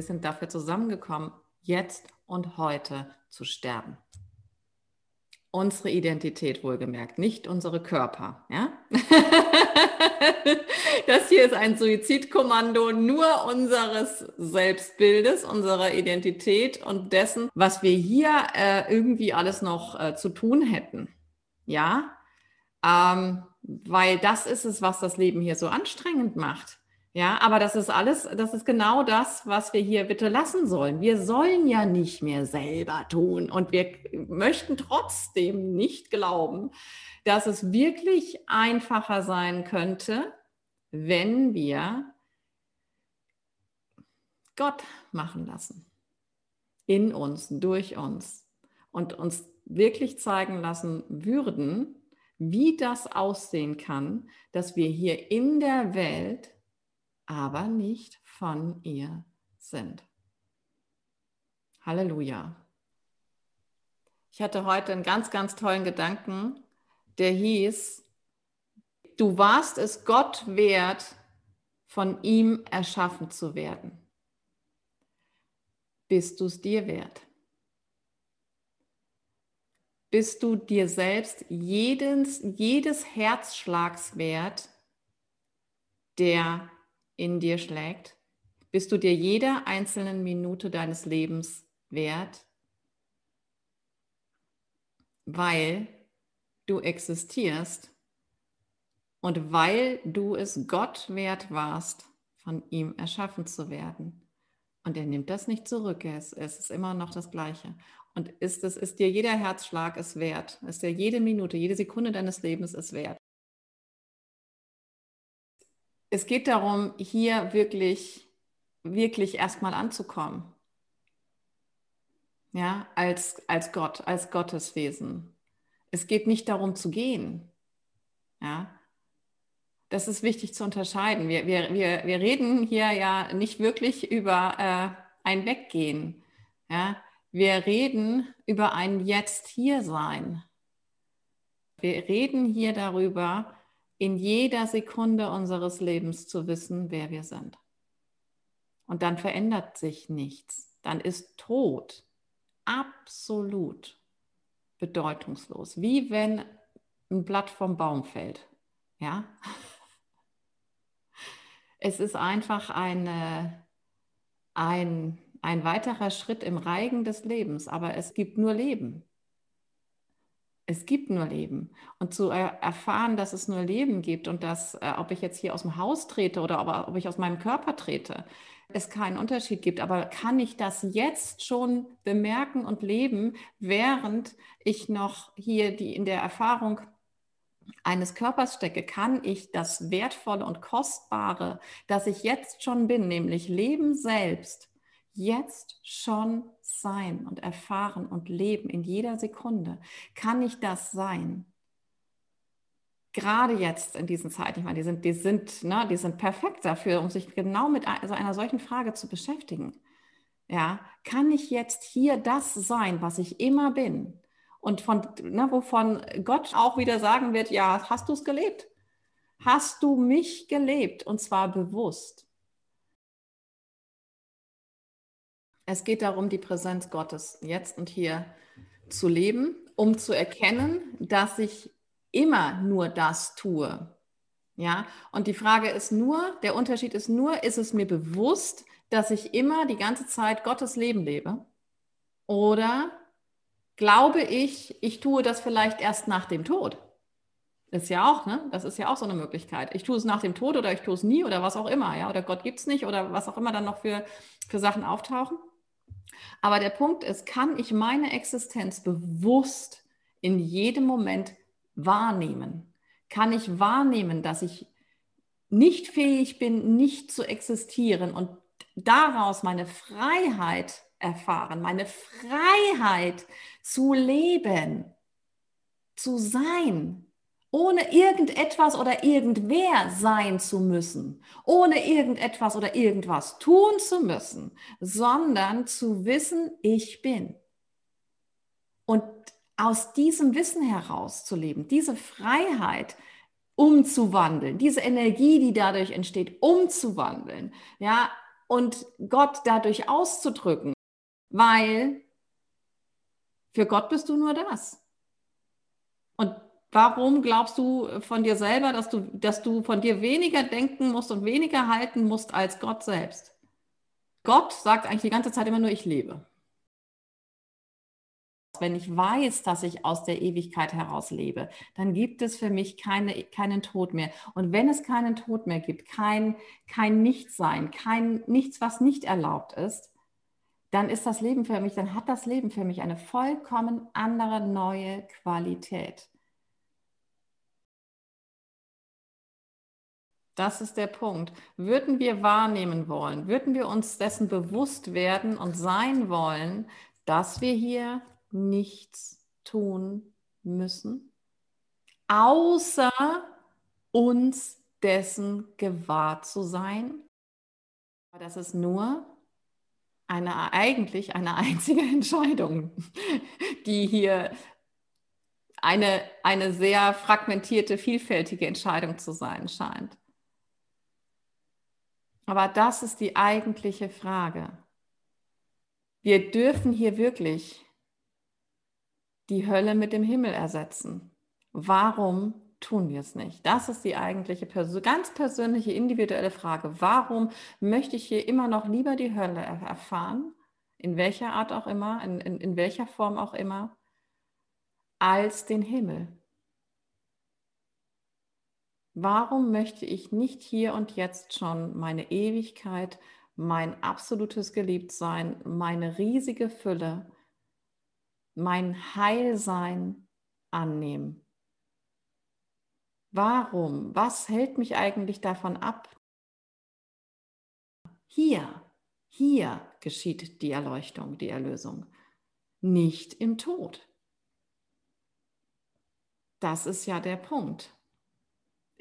Wir sind dafür zusammengekommen, jetzt und heute zu sterben. Unsere Identität wohlgemerkt, nicht unsere Körper. Ja? das hier ist ein Suizidkommando nur unseres Selbstbildes, unserer Identität und dessen, was wir hier äh, irgendwie alles noch äh, zu tun hätten. Ja, ähm, weil das ist es, was das Leben hier so anstrengend macht. Ja, aber das ist alles, das ist genau das, was wir hier bitte lassen sollen. Wir sollen ja nicht mehr selber tun und wir möchten trotzdem nicht glauben, dass es wirklich einfacher sein könnte, wenn wir Gott machen lassen. In uns, durch uns und uns wirklich zeigen lassen würden, wie das aussehen kann, dass wir hier in der Welt aber nicht von ihr sind. Halleluja. Ich hatte heute einen ganz, ganz tollen Gedanken, der hieß, du warst es Gott wert, von ihm erschaffen zu werden. Bist du es dir wert? Bist du dir selbst jedes, jedes Herzschlags wert, der in dir schlägt? Bist du dir jeder einzelnen Minute deines Lebens wert? Weil du existierst und weil du es Gott wert warst, von ihm erschaffen zu werden. Und er nimmt das nicht zurück, es, es ist immer noch das Gleiche. Und ist es ist dir jeder Herzschlag es wert, ist dir jede Minute, jede Sekunde deines Lebens es wert es geht darum, hier wirklich, wirklich erstmal anzukommen. Ja, als, als Gott, als Gotteswesen. Es geht nicht darum zu gehen. Ja, das ist wichtig zu unterscheiden. Wir, wir, wir, wir reden hier ja nicht wirklich über äh, ein Weggehen. Ja, wir reden über ein Jetzt-Hier-Sein. Wir reden hier darüber, in jeder Sekunde unseres Lebens zu wissen, wer wir sind. Und dann verändert sich nichts. Dann ist Tod absolut bedeutungslos. Wie wenn ein Blatt vom Baum fällt. Ja? Es ist einfach eine, ein, ein weiterer Schritt im Reigen des Lebens, aber es gibt nur Leben. Es gibt nur Leben. Und zu erfahren, dass es nur Leben gibt und dass, äh, ob ich jetzt hier aus dem Haus trete oder ob, ob ich aus meinem Körper trete, es keinen Unterschied gibt. Aber kann ich das jetzt schon bemerken und leben, während ich noch hier die in der Erfahrung eines Körpers stecke, kann ich das Wertvolle und Kostbare, das ich jetzt schon bin, nämlich Leben selbst, jetzt schon sein und erfahren und leben in jeder Sekunde? Kann ich das sein? Gerade jetzt in diesen Zeiten, ich meine, die sind, die sind, ne, die sind perfekt dafür, um sich genau mit so einer solchen Frage zu beschäftigen. Ja, kann ich jetzt hier das sein, was ich immer bin? Und von, ne, wovon Gott auch wieder sagen wird, ja, hast du es gelebt? Hast du mich gelebt? Und zwar bewusst. Es geht darum, die Präsenz Gottes jetzt und hier zu leben, um zu erkennen, dass ich immer nur das tue. Ja, und die Frage ist nur, der Unterschied ist nur, ist es mir bewusst, dass ich immer die ganze Zeit Gottes Leben lebe? Oder glaube ich, ich tue das vielleicht erst nach dem Tod? Ist ja auch, ne? Das ist ja auch so eine Möglichkeit. Ich tue es nach dem Tod oder ich tue es nie oder was auch immer, ja, oder Gott gibt es nicht oder was auch immer dann noch für, für Sachen auftauchen. Aber der Punkt ist, kann ich meine Existenz bewusst in jedem Moment wahrnehmen? Kann ich wahrnehmen, dass ich nicht fähig bin, nicht zu existieren und daraus meine Freiheit erfahren, meine Freiheit zu leben, zu sein, ohne irgendetwas oder irgendwer sein zu müssen, ohne irgendetwas oder irgendwas tun zu müssen, sondern zu wissen, ich bin. Und aus diesem Wissen heraus zu leben, diese Freiheit umzuwandeln, diese Energie, die dadurch entsteht, umzuwandeln, ja, und Gott dadurch auszudrücken, weil für Gott bist du nur das. Und warum glaubst du von dir selber, dass du, dass du von dir weniger denken musst und weniger halten musst als Gott selbst? Gott sagt eigentlich die ganze Zeit immer nur, ich lebe. Wenn ich weiß, dass ich aus der Ewigkeit heraus lebe, dann gibt es für mich keine, keinen Tod mehr. Und wenn es keinen Tod mehr gibt, kein, kein Nichtsein, kein nichts, was nicht erlaubt ist, dann ist das Leben für mich, dann hat das Leben für mich eine vollkommen andere neue Qualität. Das ist der Punkt. Würden wir wahrnehmen wollen, würden wir uns dessen bewusst werden und sein wollen, dass wir hier nichts tun müssen, außer uns dessen gewahr zu sein. Das ist nur eine eigentlich eine einzige Entscheidung, die hier eine, eine sehr fragmentierte, vielfältige Entscheidung zu sein scheint. Aber das ist die eigentliche Frage. Wir dürfen hier wirklich die Hölle mit dem Himmel ersetzen. Warum tun wir es nicht? Das ist die eigentliche ganz persönliche, individuelle Frage. Warum möchte ich hier immer noch lieber die Hölle erfahren, in welcher Art auch immer, in, in, in welcher Form auch immer, als den Himmel? Warum möchte ich nicht hier und jetzt schon meine Ewigkeit, mein absolutes Geliebtsein, meine riesige Fülle, mein Heilsein annehmen? Warum? Was hält mich eigentlich davon ab? Hier, hier geschieht die Erleuchtung, die Erlösung, nicht im Tod. Das ist ja der Punkt.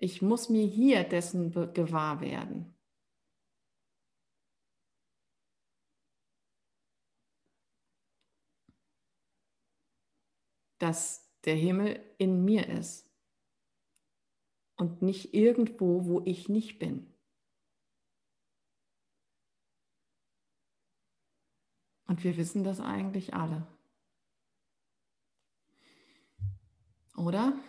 Ich muss mir hier dessen gewahr werden. Dass der Himmel in mir ist und nicht irgendwo, wo ich nicht bin. Und wir wissen das eigentlich alle. Oder?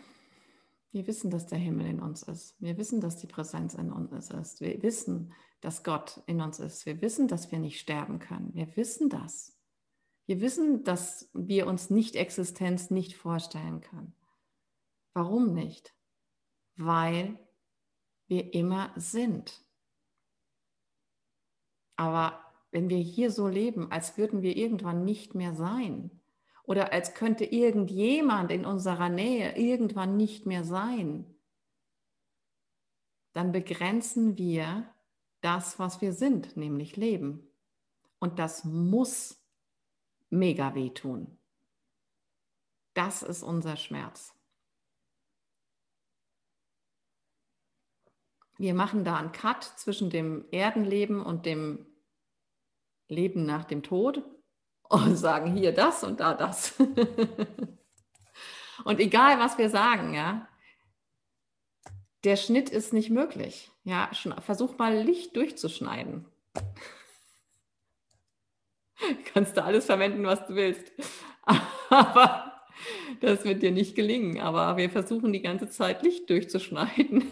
Wir wissen, dass der Himmel in uns ist. Wir wissen, dass die Präsenz in uns ist. Wir wissen, dass Gott in uns ist. Wir wissen, dass wir nicht sterben können. Wir wissen das. Wir wissen, dass wir uns Nicht-Existenz nicht vorstellen können. Warum nicht? Weil wir immer sind. Aber wenn wir hier so leben, als würden wir irgendwann nicht mehr sein, oder als könnte irgendjemand in unserer Nähe irgendwann nicht mehr sein, dann begrenzen wir das, was wir sind, nämlich Leben. Und das muss mega wehtun. Das ist unser Schmerz. Wir machen da einen Cut zwischen dem Erdenleben und dem Leben nach dem Tod und sagen hier das und da das. und egal, was wir sagen, ja, der Schnitt ist nicht möglich. Ja, versuch mal Licht durchzuschneiden. Kannst du alles verwenden, was du willst. Aber das wird dir nicht gelingen. Aber wir versuchen die ganze Zeit Licht durchzuschneiden.